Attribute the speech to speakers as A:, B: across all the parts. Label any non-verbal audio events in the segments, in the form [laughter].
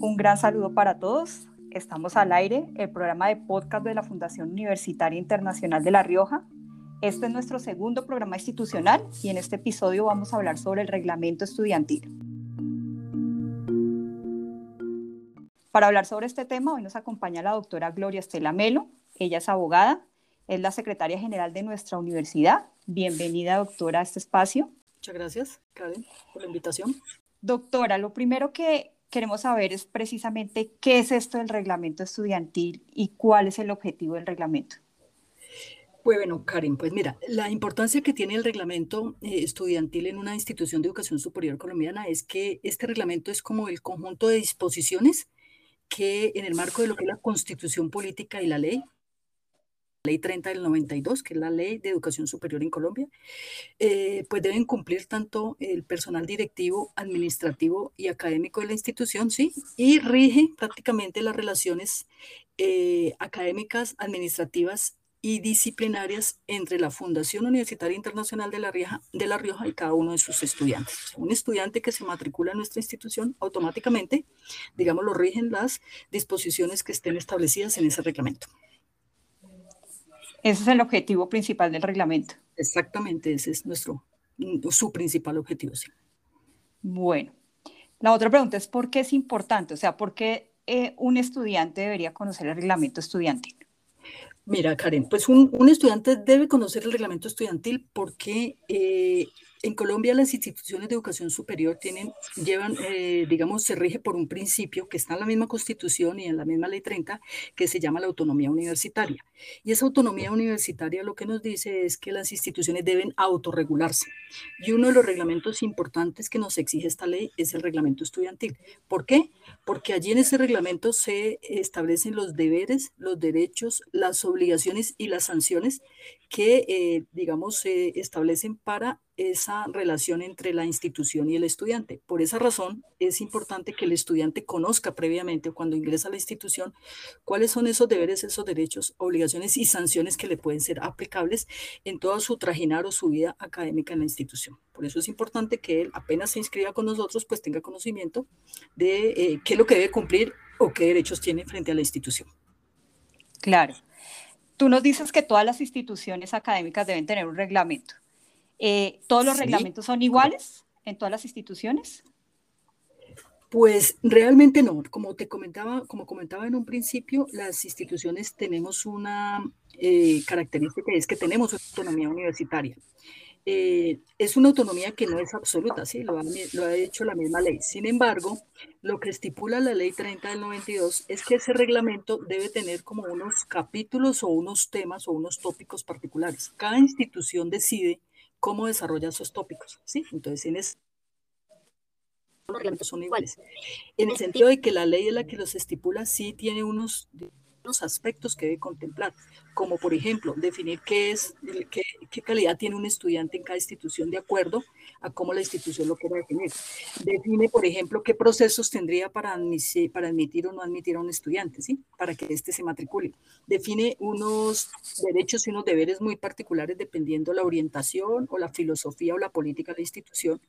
A: Un gran saludo para todos. Estamos al aire, el programa de podcast de la Fundación Universitaria Internacional de La Rioja. Este es nuestro segundo programa institucional y en este episodio vamos a hablar sobre el reglamento estudiantil. Para hablar sobre este tema, hoy nos acompaña la doctora Gloria Estela Melo. Ella es abogada, es la secretaria general de nuestra universidad. Bienvenida, doctora, a este espacio.
B: Muchas gracias, Karen, por la invitación.
A: Doctora, lo primero que queremos saber es precisamente qué es esto del reglamento estudiantil y cuál es el objetivo del reglamento.
B: Pues bueno, Karen, pues mira, la importancia que tiene el reglamento eh, estudiantil en una institución de educación superior colombiana es que este reglamento es como el conjunto de disposiciones que en el marco de lo que es la constitución política y la ley, ley 30 del 92, que es la ley de educación superior en Colombia, eh, pues deben cumplir tanto el personal directivo, administrativo y académico de la institución, ¿sí? Y rige prácticamente las relaciones eh, académicas, administrativas y disciplinarias entre la Fundación Universitaria Internacional de la, Rioja, de la Rioja y cada uno de sus estudiantes. Un estudiante que se matricula en nuestra institución automáticamente, digamos, lo rigen las disposiciones que estén establecidas en ese reglamento.
A: Ese es el objetivo principal del reglamento.
B: Exactamente, ese es nuestro, su principal objetivo. Sí.
A: Bueno, la otra pregunta es ¿por qué es importante? O sea, ¿por qué eh, un estudiante debería conocer el reglamento estudiantil?
B: Mira, Karen, pues un, estudiante debe conocer el reglamento estudiantil porque eh, en Colombia las instituciones de educación superior tienen, llevan, eh, digamos, se rige por un principio que está en la misma constitución y en la misma ley 30, que se llama la autonomía universitaria. Y esa autonomía universitaria lo que nos dice es que las instituciones deben autorregularse. Y uno de los reglamentos importantes que nos exige esta ley es el reglamento estudiantil. ¿Por qué? Porque allí en ese reglamento se establecen los deberes, los derechos, las obligaciones y las sanciones que, eh, digamos, se establecen para esa relación entre la institución y el estudiante. Por esa razón, es importante que el estudiante conozca previamente cuando ingresa a la institución cuáles son esos deberes, esos derechos, obligaciones y sanciones que le pueden ser aplicables en todo su trajinar o su vida académica en la institución. Por eso es importante que él apenas se inscriba con nosotros, pues tenga conocimiento de eh, qué es lo que debe cumplir o qué derechos tiene frente a la institución.
A: Claro. Tú nos dices que todas las instituciones académicas deben tener un reglamento. Eh, ¿Todos los reglamentos son iguales en todas las instituciones?
B: Pues realmente no. Como te comentaba, como comentaba en un principio, las instituciones tenemos una eh, característica es que tenemos autonomía universitaria. Eh, es una autonomía que no es absoluta, ¿sí? Lo ha, lo ha, hecho la misma ley. Sin embargo, lo que estipula la ley 30 del 92 es que ese reglamento debe tener como unos capítulos o unos temas o unos tópicos particulares. Cada institución decide cómo desarrolla esos tópicos, ¿sí? Entonces, en ese los reglamentos son iguales. En el sentido de que la ley es la que los estipula, sí tiene unos aspectos que debe contemplar, como por ejemplo definir qué es, qué, qué, calidad tiene un estudiante en cada institución de acuerdo a cómo la institución lo quiera definir. Define, por ejemplo, qué procesos tendría para admitir, para admitir o no admitir a un estudiante, ¿sí? Para que éste se matricule. Define unos derechos y unos deberes muy particulares dependiendo la orientación o la filosofía o la política de la institución.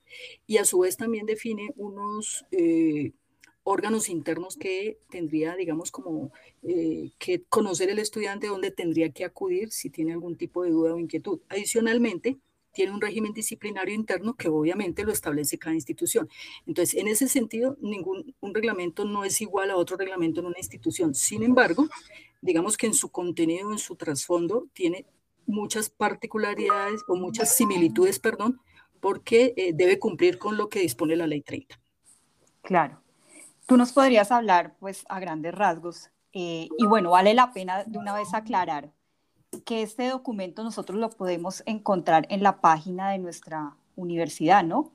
B: Y a su vez también define unos... Eh, órganos internos que tendría, digamos, como eh, que conocer el estudiante, dónde tendría que acudir si tiene algún tipo de duda o inquietud. Adicionalmente, tiene un régimen disciplinario interno que obviamente lo establece cada institución. Entonces, en ese sentido, ningún un reglamento no es igual a otro reglamento en una institución. Sin embargo, digamos que en su contenido, en su trasfondo, tiene muchas particularidades o muchas similitudes, perdón, porque eh, debe cumplir con lo que dispone la ley 30.
A: Claro. Tú nos podrías hablar, pues, a grandes rasgos, eh, y bueno, vale la pena de una vez aclarar que este documento nosotros lo podemos encontrar en la página de nuestra universidad, ¿no?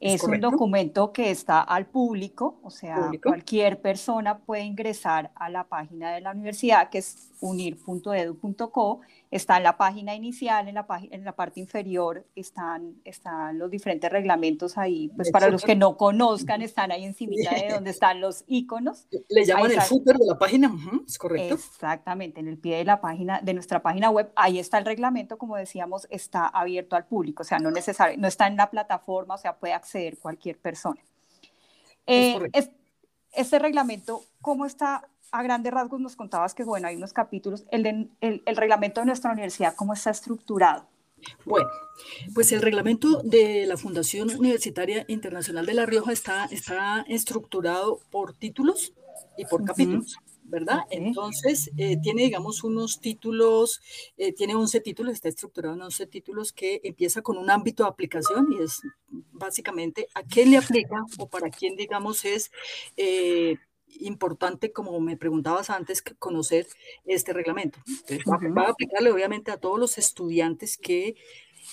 A: Es, un documento que está al público, o sea, cualquier persona puede ingresar a la página de la universidad, que es unir.edu.co, Está en la página inicial, en la, en la parte inferior están, están los diferentes reglamentos ahí. Pues para los que no conozcan, están ahí encima de donde están los iconos.
B: Le llaman el footer de la página, es correcto.
A: Exactamente, en el pie de la página, de nuestra página web, ahí está el reglamento, como decíamos, está abierto al público, o sea, no, necesario, no está en la plataforma, o sea, puede acceder cualquier persona. Eh, este reglamento, ¿cómo está a grandes rasgos nos contabas que, bueno, hay unos capítulos, el, el, el, reglamento de nuestra universidad, ¿cómo está estructurado?
B: Bueno, pues el reglamento de la Fundación Universitaria Internacional de La Rioja está, está estructurado por títulos y por capítulos. ¿verdad? Entonces, eh, tiene, digamos, unos títulos, eh, tiene 11 títulos, está estructurado en 11 títulos que empieza con un ámbito de aplicación y es básicamente a quién le aplica o para quién, digamos, es eh, importante, como me preguntabas antes, conocer este reglamento. va, a aplicarle obviamente a todos los estudiantes que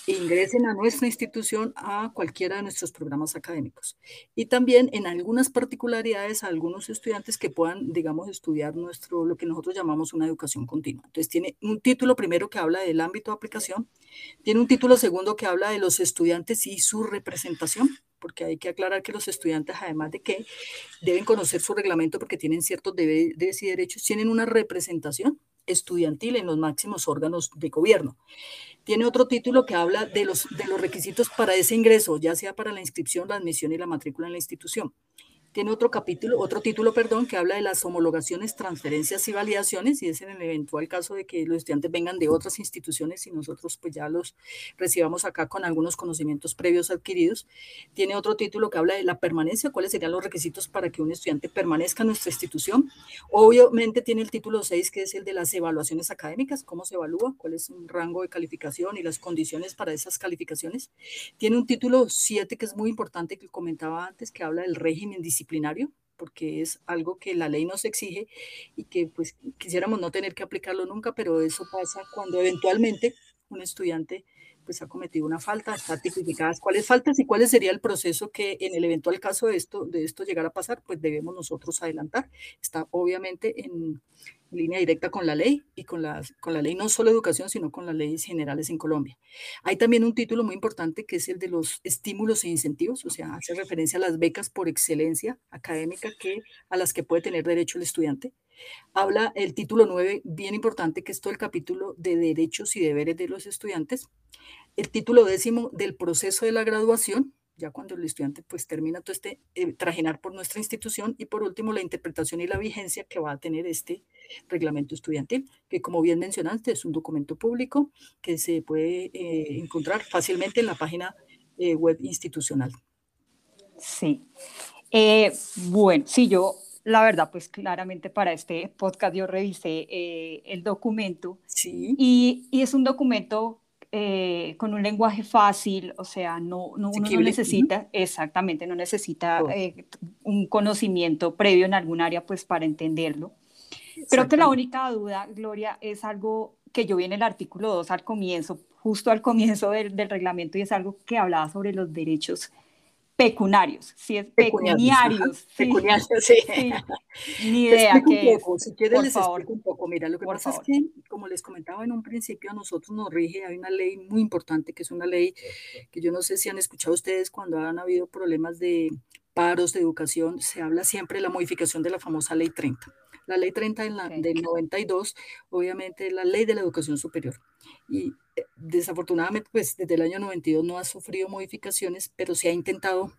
B: ingresen a nuestra institución a cualquiera de nuestros programas académicos. Y también en algunas particularidades a algunos estudiantes que puedan, digamos, estudiar nuestro, lo que nosotros llamamos una educación continua. Entonces tiene un título primero que habla del ámbito de aplicación, tiene un título segundo que habla de los estudiantes y su representación, porque hay que aclarar que los estudiantes, además de que deben conocer su reglamento porque tienen ciertos deberes y derechos, tienen una representación estudiantil en los máximos órganos de gobierno. Tiene otro título que habla de los, de los requisitos para ese ingreso, ya sea para la inscripción, la admisión y la matrícula en la institución tiene otro capítulo, otro título, perdón, que habla de las homologaciones, transferencias y validaciones, y es en el eventual caso de que los estudiantes vengan de otras instituciones y nosotros pues ya los recibamos acá con algunos conocimientos previos adquiridos. Tiene otro título que habla de la permanencia, cuáles serían los requisitos para que un estudiante permanezca en nuestra institución. Obviamente tiene el título 6, que es el de las evaluaciones académicas, cómo se evalúa, cuál es un rango de calificación y las condiciones para esas calificaciones. Tiene un título 7, que es muy importante, que comentaba antes, que habla del régimen disciplinario disciplinario, porque es algo que la ley nos exige y que pues quisiéramos no tener que aplicarlo nunca, pero eso pasa cuando eventualmente un estudiante pues ha cometido una falta, está tipificadas cuáles faltas y cuál sería el proceso que en el eventual caso de esto, de esto llegar a pasar, pues debemos nosotros adelantar. Está obviamente en línea directa con la ley y con la, con la ley no solo educación, sino con las leyes generales en Colombia. Hay también un título muy importante que es el de los estímulos e incentivos, o sea, hace referencia a las becas por excelencia académica que, a las que puede tener derecho el estudiante. Habla el título 9, bien importante, que es todo el capítulo de derechos y deberes de los estudiantes. El título décimo del proceso de la graduación, ya cuando el estudiante pues termina todo este eh, trajinar por nuestra institución y por último la interpretación y la vigencia que va a tener este reglamento estudiantil, que como bien mencionaste es un documento público que se puede eh, encontrar fácilmente en la página eh, web institucional.
A: Sí. bueno, sí, yo la verdad, pues claramente para este podcast yo revisé el documento
B: sí.
A: y, y es un documento eh, con un lenguaje fácil, o sea, no, no uno no necesita, exactamente, no necesita eh, un conocimiento previo en algún área pues para entenderlo. Creo que la única duda, Gloria, es algo que yo vi en el artículo 2 al comienzo, justo al comienzo del, del reglamento, y es algo que hablaba sobre los derechos pecuniarios, si es pecuniarios.
B: Pecuniarios, sí. [laughs]
A: Ni idea qué es.
B: Si quieres les explico un poco. Mira, lo que pasa es que, como les comentaba en un principio, a nosotros nos rige, hay una ley muy importante, que es una ley que yo no sé si han escuchado ustedes cuando han habido problemas de paros de educación, se habla siempre de la modificación de la famosa ley 30. La ley 30 en la, del 92, obviamente, es la ley de la educación superior. Y eh, desafortunadamente, pues desde el año 92 no ha sufrido modificaciones, pero se ha intentado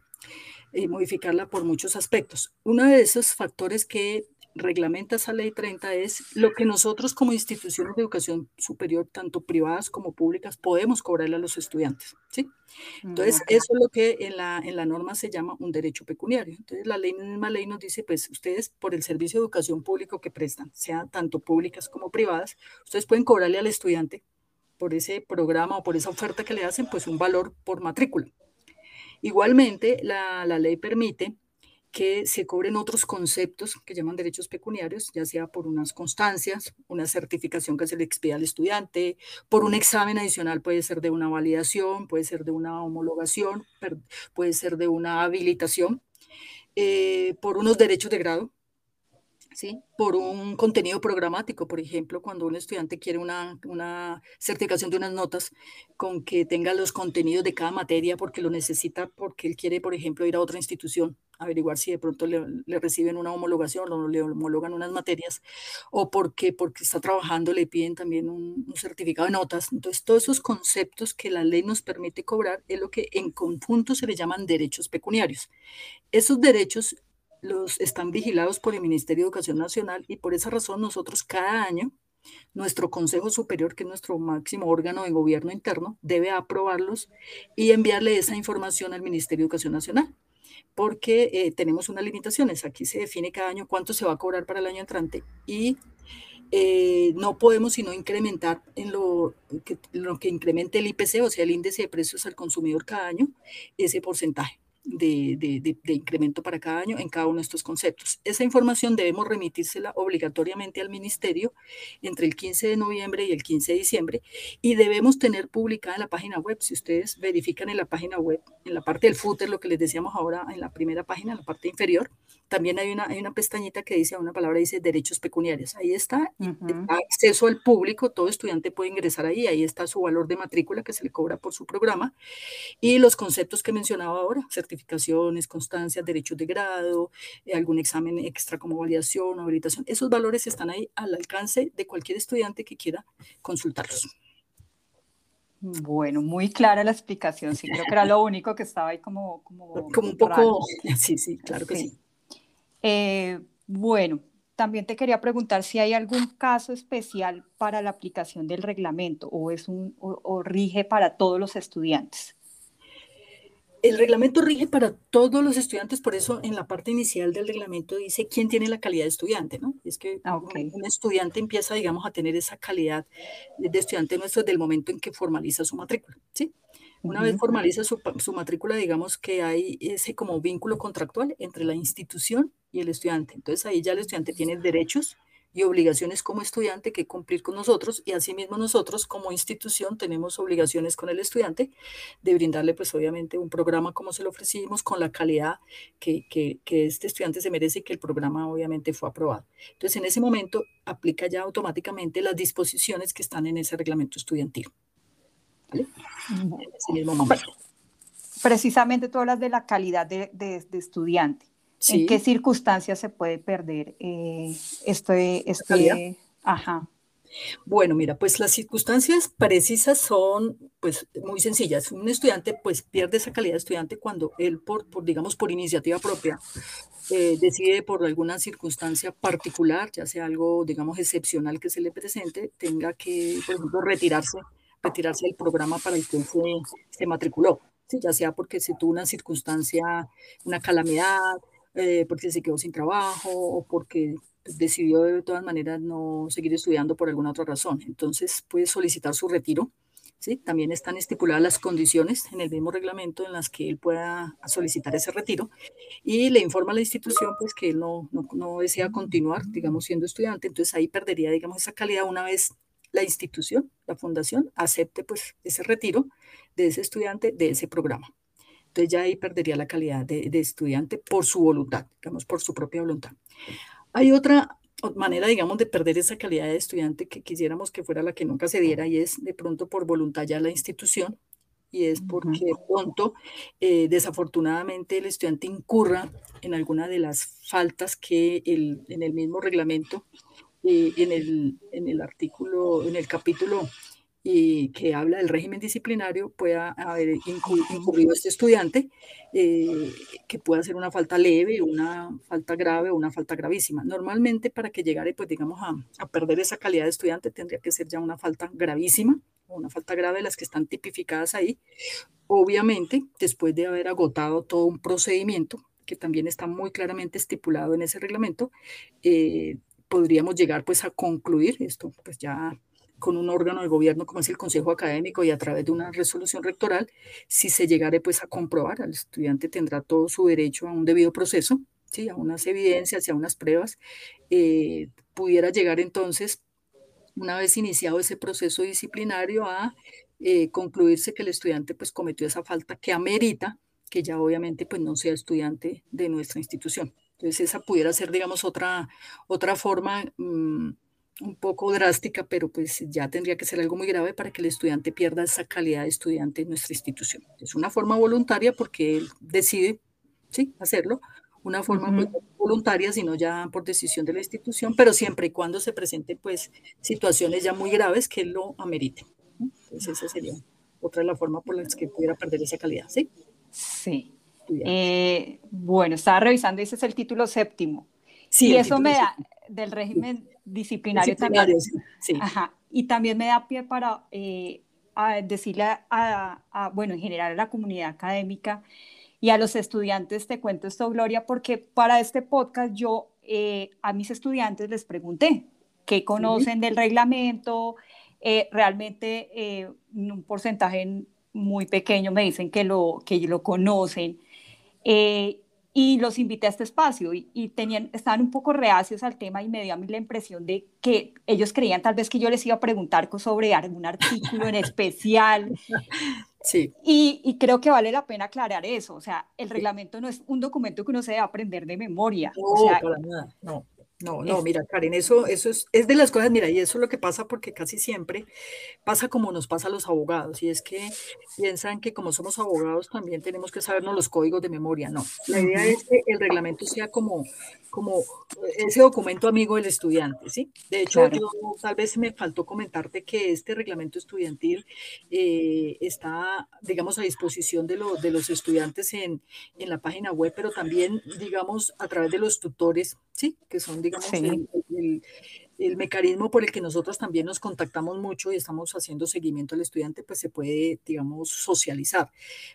B: eh, modificarla por muchos aspectos. Uno de esos factores que reglamenta esa ley 30 es lo que nosotros como instituciones de educación superior, tanto privadas como públicas, podemos cobrarle a los estudiantes. ¿sí? Entonces, eso es lo que en la, en la norma se llama un derecho pecuniario. Entonces, la ley, misma ley nos dice, pues ustedes por el servicio de educación público que prestan, sea tanto públicas como privadas, ustedes pueden cobrarle al estudiante por ese programa o por esa oferta que le hacen, pues un valor por matrícula. Igualmente, la, la ley permite que se cobren otros conceptos que llaman derechos pecuniarios, ya sea por unas constancias, una certificación que se le expida al estudiante, por un examen adicional, puede ser de una validación, puede ser de una homologación, puede ser de una habilitación, eh, por unos derechos de grado, ¿sí? por un contenido programático, por ejemplo, cuando un estudiante quiere una, una, certificación de unas notas con que tenga los contenidos de cada materia porque lo necesita, porque él quiere, por ejemplo, ir a otra institución, averiguar si de pronto le, le reciben una homologación o le homologan unas materias, o porque, porque está trabajando le piden también un, un certificado de notas. Entonces, todos esos conceptos que la ley nos permite cobrar es lo que en conjunto se le llaman derechos pecuniarios. Esos derechos los están vigilados por el Ministerio de Educación Nacional y por esa razón nosotros cada año, nuestro Consejo Superior, que es nuestro máximo órgano de gobierno interno, debe aprobarlos y enviarle esa información al Ministerio de Educación Nacional, porque eh, tenemos unas limitaciones. Aquí se define cada año cuánto se va a cobrar para el año entrante y eh, no podemos sino incrementar en lo que, lo que incremente el IPC, o sea, el índice de precios al consumidor cada año, ese porcentaje de, incremento para cada año en cada uno de estos conceptos. Esa información debemos remitírsela obligatoriamente al ministerio entre el 15 de noviembre y el 15 de diciembre y debemos tener publicada en la página web. Si ustedes verifican en la página web, en la parte del footer, lo que les decíamos ahora en la primera página, en la parte inferior, también hay una, hay una pestañita que dice, una palabra dice derechos pecuniarios. Ahí está, acceso al público, todo estudiante puede ingresar ahí, ahí está su valor de matrícula que se le cobra por su programa y los conceptos que mencionaba ahora, certificaciones, constancias, derechos de grado, eh, algún examen extra como validación o habilitación. Esos valores están ahí al alcance de cualquier estudiante que quiera consultarlos.
A: Bueno, muy clara la explicación, sí, creo que era lo único que estaba ahí como... Como,
B: como un poco... Sí, sí, claro que sí.
A: Eh, bueno, también te quería preguntar si hay algún caso especial para la aplicación del reglamento o, es un, o, rige para todos los estudiantes.
B: El reglamento rige para todos los estudiantes, por eso en la parte inicial del reglamento dice quién tiene la calidad de estudiante, ¿no? Es que ah, un estudiante empieza, digamos, a tener esa calidad de estudiante nuestro desde el momento en que formaliza su matrícula, ¿sí? Una vez formaliza su, su, matrícula, digamos que hay ese como vínculo contractual entre la institución y el estudiante. Entonces ahí ya el estudiante tiene derechos y obligaciones como estudiante que cumplir con nosotros y asimismo nosotros como institución tenemos obligaciones con el estudiante de brindarle pues obviamente un programa como se lo ofrecimos con la calidad que, que, que este estudiante se merece y que el programa obviamente fue aprobado. Entonces en ese momento aplica ya automáticamente las disposiciones que están en ese reglamento estudiantil.
A: Precisamente tú hablas de la calidad de, estudiante. ¿En qué circunstancias se puede perder eh, este, este ajá.
B: Bueno, mira, pues las circunstancias precisas son pues muy sencillas. Un estudiante pues pierde esa calidad de estudiante cuando él por, por digamos por iniciativa propia eh, decide por alguna circunstancia particular, ya sea algo digamos excepcional que se le presente, tenga que por ejemplo retirarse retirarse del programa para el que se, matriculó, ¿sí? ya sea porque se tuvo una circunstancia, una calamidad, eh, porque se quedó sin trabajo o porque decidió de todas maneras no seguir estudiando por alguna otra razón. Entonces puede solicitar su retiro. ¿sí? También están estipuladas las condiciones en el mismo reglamento en las que él pueda solicitar ese retiro y le informa a la institución pues que él no, no, no desea continuar, digamos, siendo estudiante. Entonces ahí perdería, digamos, esa calidad una vez la institución, la fundación, acepte pues ese retiro de ese estudiante de ese programa. Entonces ya ahí perdería la calidad de, estudiante por su voluntad, digamos, por su propia voluntad. Hay otra manera, digamos, de perder esa calidad de estudiante que quisiéramos que fuera la que nunca se diera y es de pronto por voluntad ya la institución y es porque de pronto, eh, desafortunadamente, el estudiante incurra en alguna de las faltas que el, en el mismo reglamento eh, en, el, en el artículo, en el capítulo y que habla del régimen disciplinario pueda haber incurrido este estudiante, eh, que pueda ser una falta leve, una falta grave o una falta gravísima. Normalmente para que llegara, pues digamos, a, a, perder esa calidad de estudiante tendría que ser ya una falta gravísima o una falta grave de las que están tipificadas ahí. Obviamente, después de haber agotado todo un procedimiento, que también está muy claramente estipulado en ese reglamento, eh, podríamos llegar pues a concluir esto, pues ya con un órgano de gobierno como es el Consejo Académico y a través de una resolución rectoral, si se llegare pues a comprobar, el estudiante tendrá todo su derecho a un debido proceso, ¿sí? a unas evidencias y a unas pruebas, eh, pudiera llegar entonces, una vez iniciado ese proceso disciplinario, a eh, concluirse que el estudiante pues cometió esa falta que amerita que ya obviamente pues no sea estudiante de nuestra institución. Entonces esa pudiera ser, digamos, otra, otra forma mm, un poco drástica, pero pues ya tendría que ser algo muy grave para que el estudiante pierda esa calidad de estudiante en nuestra institución. Es una forma voluntaria porque él decide, sí, hacerlo, una forma pues, voluntaria, sino ya por decisión de la institución, pero siempre y cuando se presenten pues situaciones ya muy graves que lo ameriten. Entonces esa sería otra de las formas por las que pudiera perder esa calidad, ¿sí?
A: Sí. Eh, bueno, estaba revisando, ese es el título séptimo. Sí, y eso me da del régimen disciplinario, también. Sí, Ajá, y también me da pie para eh, decirle a, bueno, en general a la comunidad académica y a los estudiantes, te cuento esto, Gloria, porque para este podcast yo eh, a mis estudiantes les pregunté qué conocen del reglamento, realmente un porcentaje muy pequeño me dicen que lo, que lo conocen. Eh, y los invité a este espacio y, tenían, estaban un poco reacios al tema y me dio a mí la impresión de que ellos creían tal vez que yo les iba a preguntar sobre algún artículo en especial. [laughs]
B: Sí.
A: Y, y, creo que vale la pena aclarar eso. O sea, el reglamento no es un documento que uno se debe aprender de memoria.
B: No,
A: o sea,
B: para nada, no. No, no, mira, Karen, eso, eso es, es, de las cosas, mira, y eso es lo que pasa porque casi siempre pasa como nos pasa a los abogados, y es que piensan que como somos abogados también tenemos que sabernos los códigos de memoria. No, la idea es que el reglamento sea como, como ese documento amigo del estudiante, ¿sí? De hecho, yo, tal vez me faltó comentarte que este reglamento estudiantil eh, está, digamos, a disposición de, lo, de los estudiantes en, en la página web, pero también, digamos, a través de los tutores, ¿sí? Que son, digamos, el, mecanismo por el que nosotros también nos contactamos mucho y estamos haciendo seguimiento al estudiante, pues se puede, digamos, socializar.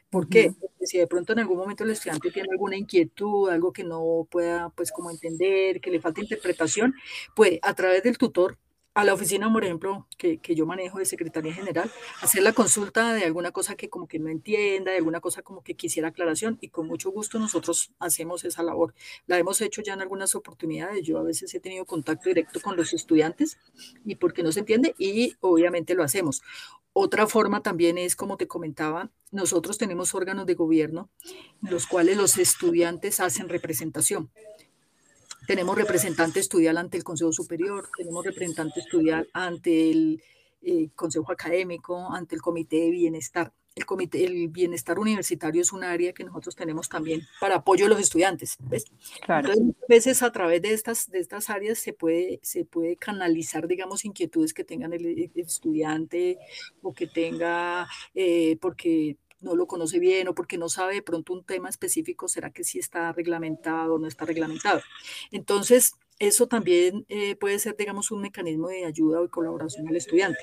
B: ¿Por qué? Porque si de pronto en algún momento el estudiante tiene alguna inquietud, algo que no pueda, pues, como entender, que le falta interpretación, pues a través del tutor a la oficina, por ejemplo, que, que, yo manejo de Secretaría General, hacer la consulta de alguna cosa que como que no entienda, de alguna cosa como que quisiera aclaración y con mucho gusto nosotros hacemos esa labor. La hemos hecho ya en algunas oportunidades, yo a veces he tenido contacto directo con los estudiantes y porque no se entiende y obviamente lo hacemos. Otra forma también es, como te comentaba, nosotros tenemos órganos de gobierno, los cuales los estudiantes hacen representación. Tenemos representante estudial ante el Consejo Superior, tenemos representante estudial ante el eh, Consejo Académico, ante el Comité de Bienestar. El, comité, el bienestar universitario es un área que nosotros tenemos también para apoyo a los estudiantes. ¿ves? Claro. Entonces, a veces a través de estas, de estas áreas se puede, se puede canalizar, digamos, inquietudes que tengan el, estudiante o que tenga, eh, porque no lo conoce bien o porque no sabe de pronto un tema específico, será que sí está reglamentado o no está reglamentado. Entonces, eso también eh, puede ser, digamos, un mecanismo de ayuda o de colaboración al estudiante.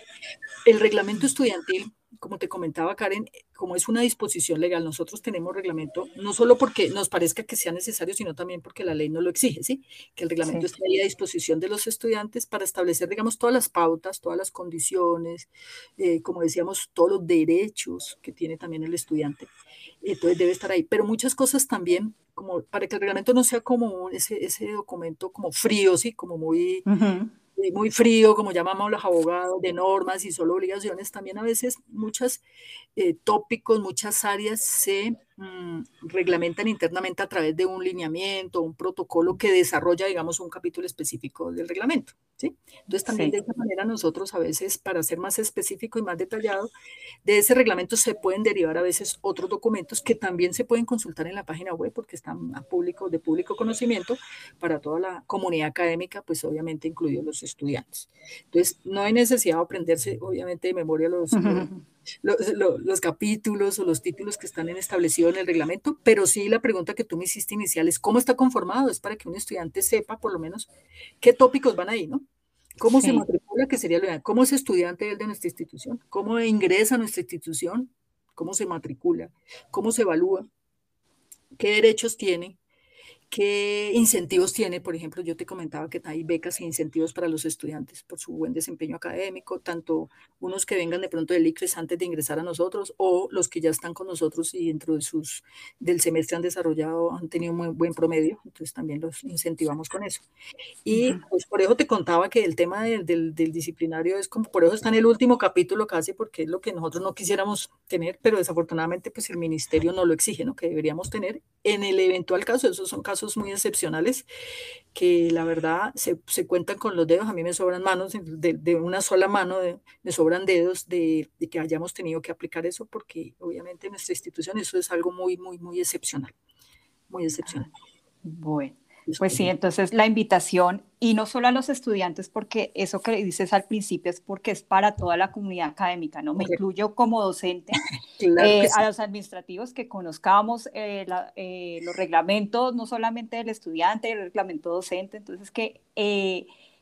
B: El reglamento estudiantil como te comentaba Karen, como es una disposición legal, nosotros tenemos reglamento, no solo porque nos parezca que sea necesario, sino también porque la ley no lo exige, ¿sí? Que el reglamento esté ahí a disposición de los estudiantes para establecer, digamos, todas las pautas, todas las condiciones, eh, como decíamos, todos los derechos que tiene también el estudiante. Entonces debe estar ahí. Pero muchas cosas también, como para que el reglamento no sea como ese, ese documento como frío, ¿sí? Como muy muy frío, como llamamos los abogados, de normas y solo obligaciones, también a veces muchos eh, tópicos, muchas áreas se mm, reglamentan internamente a través de un lineamiento, un protocolo que desarrolla, digamos, un capítulo específico del reglamento. ¿sí? Entonces, también de esa manera nosotros a veces, para ser más específico y más detallado, de ese reglamento se pueden derivar a veces otros documentos que también se pueden consultar en la página web porque están a público, de público conocimiento para toda la comunidad académica, pues obviamente incluidos los estudiantes. Entonces, no hay necesidad de aprenderse, obviamente, de memoria los, los, capítulos o los títulos que están establecidos en el reglamento, pero sí la pregunta que tú me hiciste inicial es cómo está conformado, es para que un estudiante sepa por lo menos qué tópicos van ahí, ¿no? ¿Cómo se matricula? Que sería lo ¿Cómo es estudiante él de nuestra institución? ¿Cómo ingresa a nuestra institución? ¿Cómo se matricula? ¿Cómo se evalúa? ¿Qué derechos tiene? ¿Qué incentivos tiene? Por ejemplo, yo te comentaba que hay becas e incentivos para los estudiantes por su buen desempeño académico, tanto unos que vengan de pronto del ICFES antes de ingresar a nosotros o los que ya están con nosotros y dentro de sus, del semestre han desarrollado, han tenido un muy buen promedio, entonces también los incentivamos con eso. Y pues por eso te contaba que el tema del, del, del, disciplinario es como, por eso está en el último capítulo casi, porque es lo que nosotros no quisiéramos tener, pero desafortunadamente pues el ministerio no lo exige, ¿no? Que deberíamos tener en el eventual caso, esos son casos muy excepcionales, que la verdad se, se cuentan con los dedos, a mí me sobran manos, de, de una sola mano me sobran dedos de, de, que hayamos tenido que aplicar eso, porque obviamente en nuestra institución eso es algo muy, muy, muy excepcional, muy excepcional.
A: Bueno. Pues sí, entonces la invitación, y no solo a los estudiantes, porque eso que dices al principio es porque es para toda la comunidad académica, ¿no? Me incluyo como docente, [laughs] eh, a los administrativos que conozcamos eh, eh, los reglamentos, no solamente del estudiante, el reglamento docente, entonces que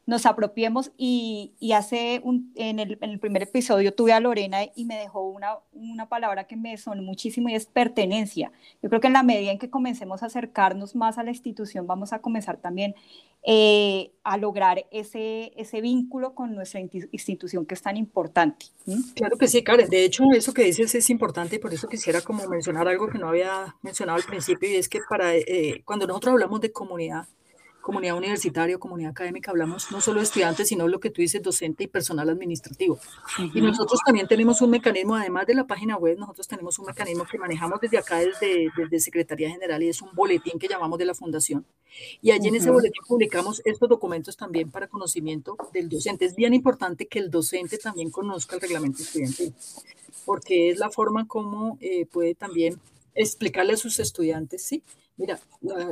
A: nos apropiemos y, y hace un, en, el, en, el, primer episodio tuve a Lorena y me dejó una, una palabra que me sonó muchísimo y es pertenencia. Yo creo que en la medida en que comencemos a acercarnos más a la institución, vamos a comenzar también eh, a lograr ese, ese vínculo con nuestra institución que es tan importante.
B: Claro que sí, Karen. De hecho, eso que dices es importante y por eso quisiera como mencionar algo que no había mencionado al principio y es que para eh, cuando nosotros hablamos de comunidad, comunidad universitaria comunidad académica, hablamos no solo de estudiantes, sino lo que tú dices, docente y personal administrativo. Y nosotros también tenemos un mecanismo, además de la página web, nosotros tenemos un mecanismo que manejamos desde acá, desde, desde Secretaría General, y es un boletín que llamamos de la Fundación. Y allí en ese boletín publicamos estos documentos también para conocimiento del docente. Es bien importante que el docente también conozca el reglamento estudiantil, porque es la forma como eh, puede también explicarle a sus estudiantes, ¿sí? Mira,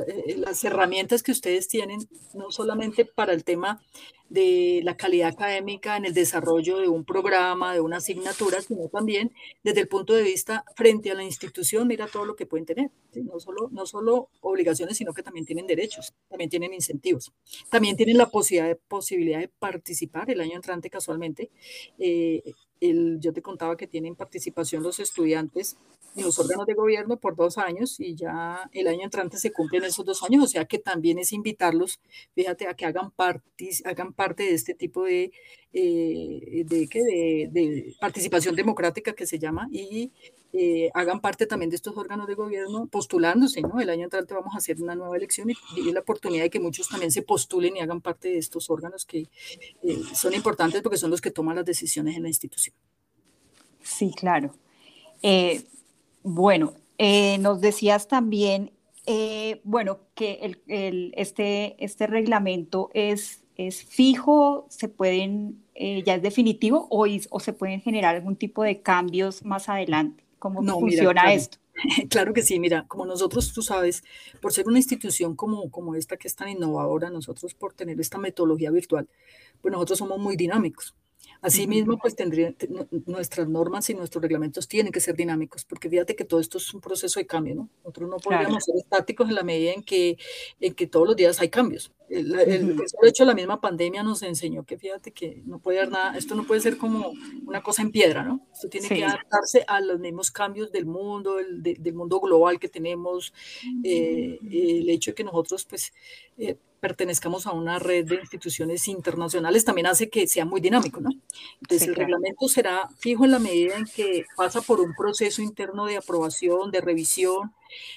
B: eh, las herramientas que ustedes tienen, no solamente para el tema de la calidad académica en el desarrollo de un programa, de una asignatura, sino también desde el punto de vista frente a la institución, mira todo lo que pueden tener. No, solo, no solo obligaciones, sino que también tienen derechos, también tienen incentivos. También tienen la posibilidad de, posibilidad de participar el año entrante casualmente. Eh, yo te contaba que tienen participación los estudiantes en los órganos de gobierno por dos años y ya el año entrante se cumplen esos dos años, o sea que también es invitarlos, fíjate, a que hagan, hagan parte de este tipo de, eh, de, de, de, participación democrática que se llama y eh, hagan parte también de estos órganos de gobierno postulándose, ¿no? El año entrante vamos a hacer una nueva elección y, y la oportunidad de que muchos también se postulen y hagan parte de estos órganos que eh, son importantes porque son los que toman las decisiones en la institución.
A: Sí, claro. Eh, bueno, eh, nos decías también, eh, bueno, que el, el, este, este reglamento es, es fijo, se pueden, eh, ya es definitivo o, o, se pueden generar algún tipo de cambios más adelante. ¿Cómo no, funciona mira,
B: claro,
A: esto? [laughs]
B: Claro que sí, mira, como nosotros, tú sabes, por ser una institución como, como esta que es tan innovadora, nosotros por tener esta metodología virtual, pues nosotros somos muy dinámicos. Asimismo, pues tendría, nuestras normas y nuestros reglamentos tienen que ser dinámicos, porque fíjate que todo esto es un proceso de cambio, ¿no? Nosotros no podríamos claro. ser estáticos en la medida en que, en que todos los días hay cambios. El, el, uh -huh. el, hecho, la misma pandemia nos enseñó que fíjate que no puede haber nada, esto no puede ser como una cosa en piedra, ¿no? Esto tiene sí. que adaptarse a los mismos cambios del mundo, el, de, del mundo global que tenemos, eh, el hecho de que nosotros, pues, eh, pertenezcamos a una red de instituciones internacionales también hace que sea muy dinámico, ¿no? Entonces sí, el claro. reglamento será fijo en la medida en que pasa por un proceso interno de aprobación, de revisión,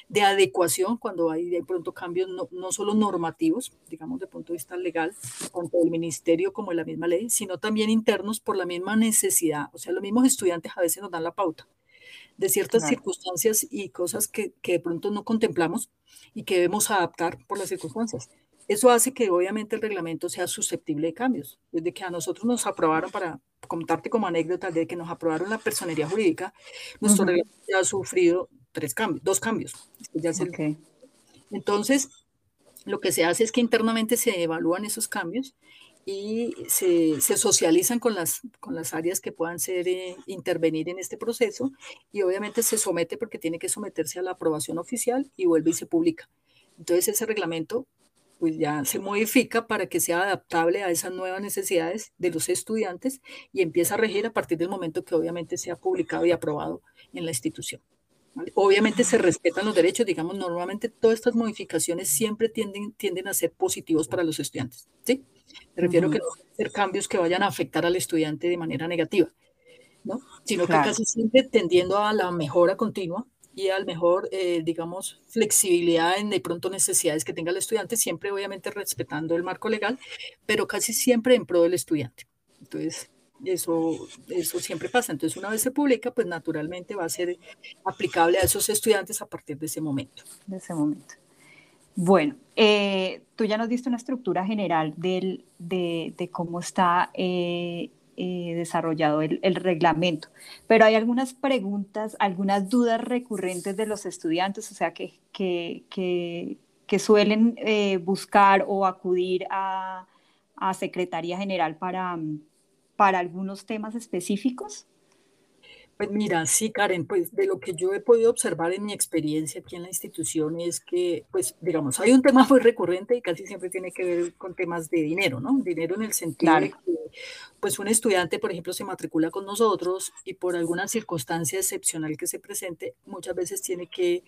B: de adecuación, cuando hay de pronto cambios no, no solo normativos, digamos de punto de vista legal, tanto del ministerio como de la misma ley, sino también internos por la misma necesidad. O sea, los mismos estudiantes a veces nos dan la pauta de ciertas claro. circunstancias y cosas que, que de pronto no contemplamos y que debemos adaptar por las circunstancias. Eso hace que obviamente el reglamento sea susceptible de cambios. Desde que a nosotros nos aprobaron, para contarte como anécdota, de que nos aprobaron la personería jurídica, nuestro uh -huh. reglamento ya ha sufrido tres cambios, dos cambios. Este okay. Entonces, lo que se hace es que internamente se evalúan esos cambios y se, se socializan con las, con las áreas que puedan ser eh, intervenir en este proceso y obviamente se somete porque tiene que someterse a la aprobación oficial y vuelve y se publica. Entonces ese reglamento pues ya se modifica para que sea adaptable a esas nuevas necesidades de los estudiantes y empieza a regir a partir del momento que obviamente sea publicado y aprobado en la institución. ¿vale? Obviamente se respetan los derechos, digamos, normalmente todas estas modificaciones siempre tienden, tienden a ser positivos para los estudiantes, ¿sí? Me refiero uh -huh. que no van a ser cambios que vayan a afectar al estudiante de manera negativa, ¿no? Sino claro. que casi siempre tendiendo a la mejora continua y al mejor, eh, digamos, flexibilidad en de pronto necesidades que tenga el estudiante, siempre obviamente respetando el marco legal, pero casi siempre en pro del estudiante. Entonces, Eso, eso siempre pasa. Entonces, una vez se publica, pues naturalmente va a ser aplicable a esos estudiantes a partir de ese momento.
A: De ese momento. Bueno, eh, tú ya nos diste una estructura general del, de, cómo está eh, eh, desarrollado el, reglamento, pero hay algunas preguntas, algunas dudas recurrentes de los estudiantes, o sea, que, que, que, suelen buscar o acudir a, a Secretaría General para, para algunos temas específicos.
B: Pues mira, sí, Karen, pues de lo que yo he podido observar en mi experiencia aquí en la institución es que, pues digamos, hay un tema muy recurrente y casi siempre tiene que ver con temas de dinero, ¿no? Dinero en el sentido de que, pues un estudiante, por ejemplo, se matricula con nosotros y por alguna circunstancia excepcional que se presente, muchas veces tiene que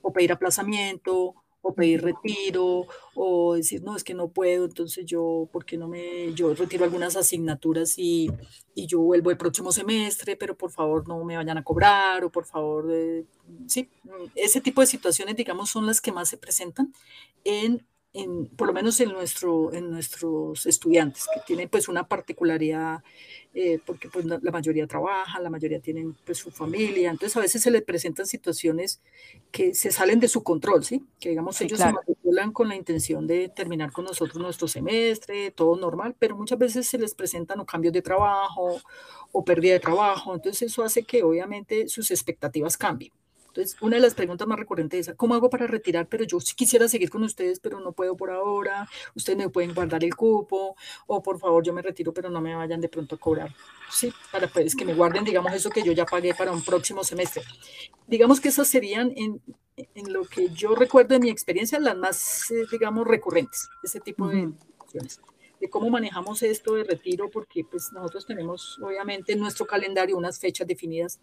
B: o pedir aplazamiento o pedir retiro, o decir, no, es que no puedo, entonces yo, ¿por qué no me, yo retiro algunas asignaturas y, y yo vuelvo el próximo semestre, pero por favor no me vayan a cobrar, o por favor, eh, sí, ese tipo de situaciones, digamos, son las que más se presentan en por lo menos en, nuestro, en nuestros estudiantes, que tienen pues una particularidad, eh, porque pues la, mayoría trabaja, la mayoría tienen pues su familia, entonces a veces se les presentan situaciones que se salen de su control, ¿sí? Que digamos ellos se matriculan con la intención de terminar con nosotros nuestro semestre, todo normal, pero muchas veces se les presentan o cambios de trabajo o pérdida de trabajo, entonces eso hace que obviamente sus expectativas cambien. Entonces, una de las preguntas más recurrentes es, ¿cómo hago para retirar? Pero yo sí quisiera seguir con ustedes, pero no puedo por ahora. Ustedes me pueden guardar el cupo, o por favor, yo me retiro, pero no me vayan de pronto a cobrar. Sí, para pues, que me guarden, digamos, eso que yo ya pagué para un próximo semestre. Digamos que esas serían, en, en lo que yo recuerdo de mi experiencia, las más, eh, digamos, recurrentes, ese tipo de cuestiones de cómo manejamos esto de retiro, porque pues nosotros tenemos obviamente en nuestro calendario unas fechas definidas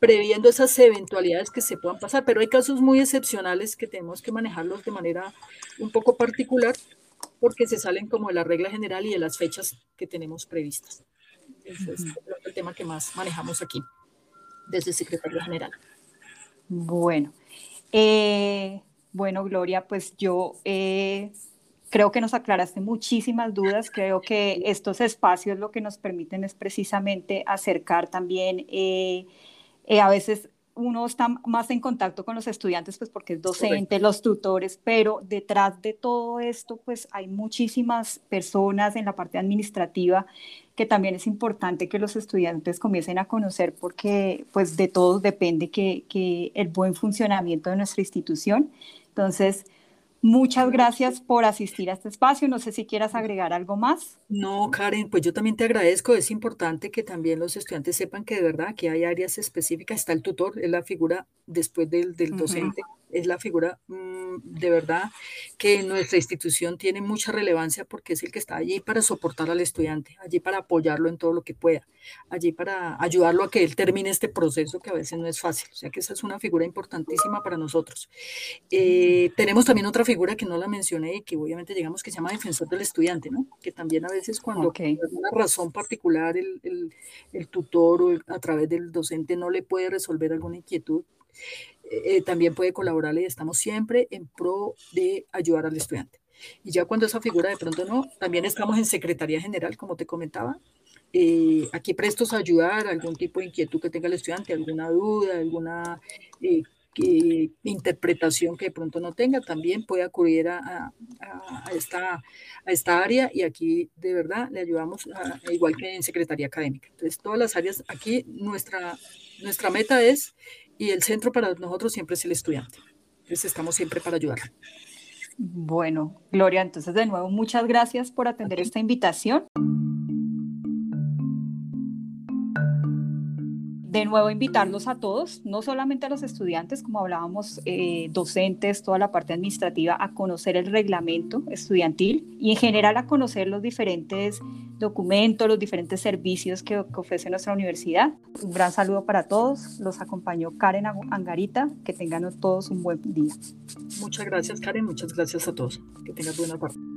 B: previendo esas eventualidades que se puedan pasar, pero hay casos muy excepcionales que tenemos que manejarlos de manera un poco particular porque se salen como de la regla general y de las fechas que tenemos previstas. Ese es el tema que más manejamos aquí desde Secretaría General.
A: Bueno, eh, bueno, Gloria, pues yo eh, creo que nos aclaraste muchísimas dudas. Creo que estos espacios lo que nos permiten es precisamente acercar también eh, eh, a veces uno está más en contacto con los estudiantes, pues porque es docente, los tutores, pero detrás de todo esto, pues hay muchísimas personas en la parte administrativa que también es importante que los estudiantes comiencen a conocer porque pues de todos depende que, que el buen funcionamiento de nuestra institución. Entonces, Muchas gracias por asistir a este espacio. No sé si quieras agregar algo más.
B: No, Karen, pues yo también te agradezco. Es importante que también los estudiantes sepan que de verdad que hay áreas específicas. Está el tutor, es la figura después del, del docente es la figura mm, de verdad que nuestra institución tiene mucha relevancia porque es el que está allí para soportar al estudiante, allí para apoyarlo en todo lo que pueda, allí para ayudarlo a que él termine este proceso que a veces no es fácil. O sea que esa es una figura importantísima para nosotros. Eh, tenemos también otra figura que no la mencioné y que obviamente digamos que se llama defensor del estudiante, ¿no? Que también a veces cuando por alguna razón particular el, el, el tutor o a través del docente no le puede resolver alguna inquietud, eh, también puede colaborar y estamos siempre en pro de ayudar al estudiante. Y ya cuando esa figura de pronto no, también estamos en Secretaría General, como te comentaba, eh, aquí prestos a ayudar algún tipo de inquietud que tenga el estudiante, alguna duda, alguna eh, interpretación que de pronto no tenga, también puede acudir a, a, esta, a esta área y aquí de verdad le ayudamos, igual que en Secretaría Académica. Entonces, todas las áreas, aquí nuestra, nuestra meta es y el centro para nosotros siempre es el estudiante. Entonces estamos siempre para ayudar.
A: Bueno, Gloria, entonces de nuevo muchas gracias por atender esta invitación. De nuevo invitarlos a todos, no solamente a los estudiantes, como hablábamos, eh, docentes, toda la parte administrativa, a conocer el reglamento estudiantil y en general a conocer los diferentes documentos, los diferentes servicios que, ofrece nuestra universidad. Un gran saludo para todos. Los acompañó Karen Angarita. Que tengan todos un buen día.
B: Muchas gracias, Karen. Muchas gracias a todos. Que tengan buena tarde.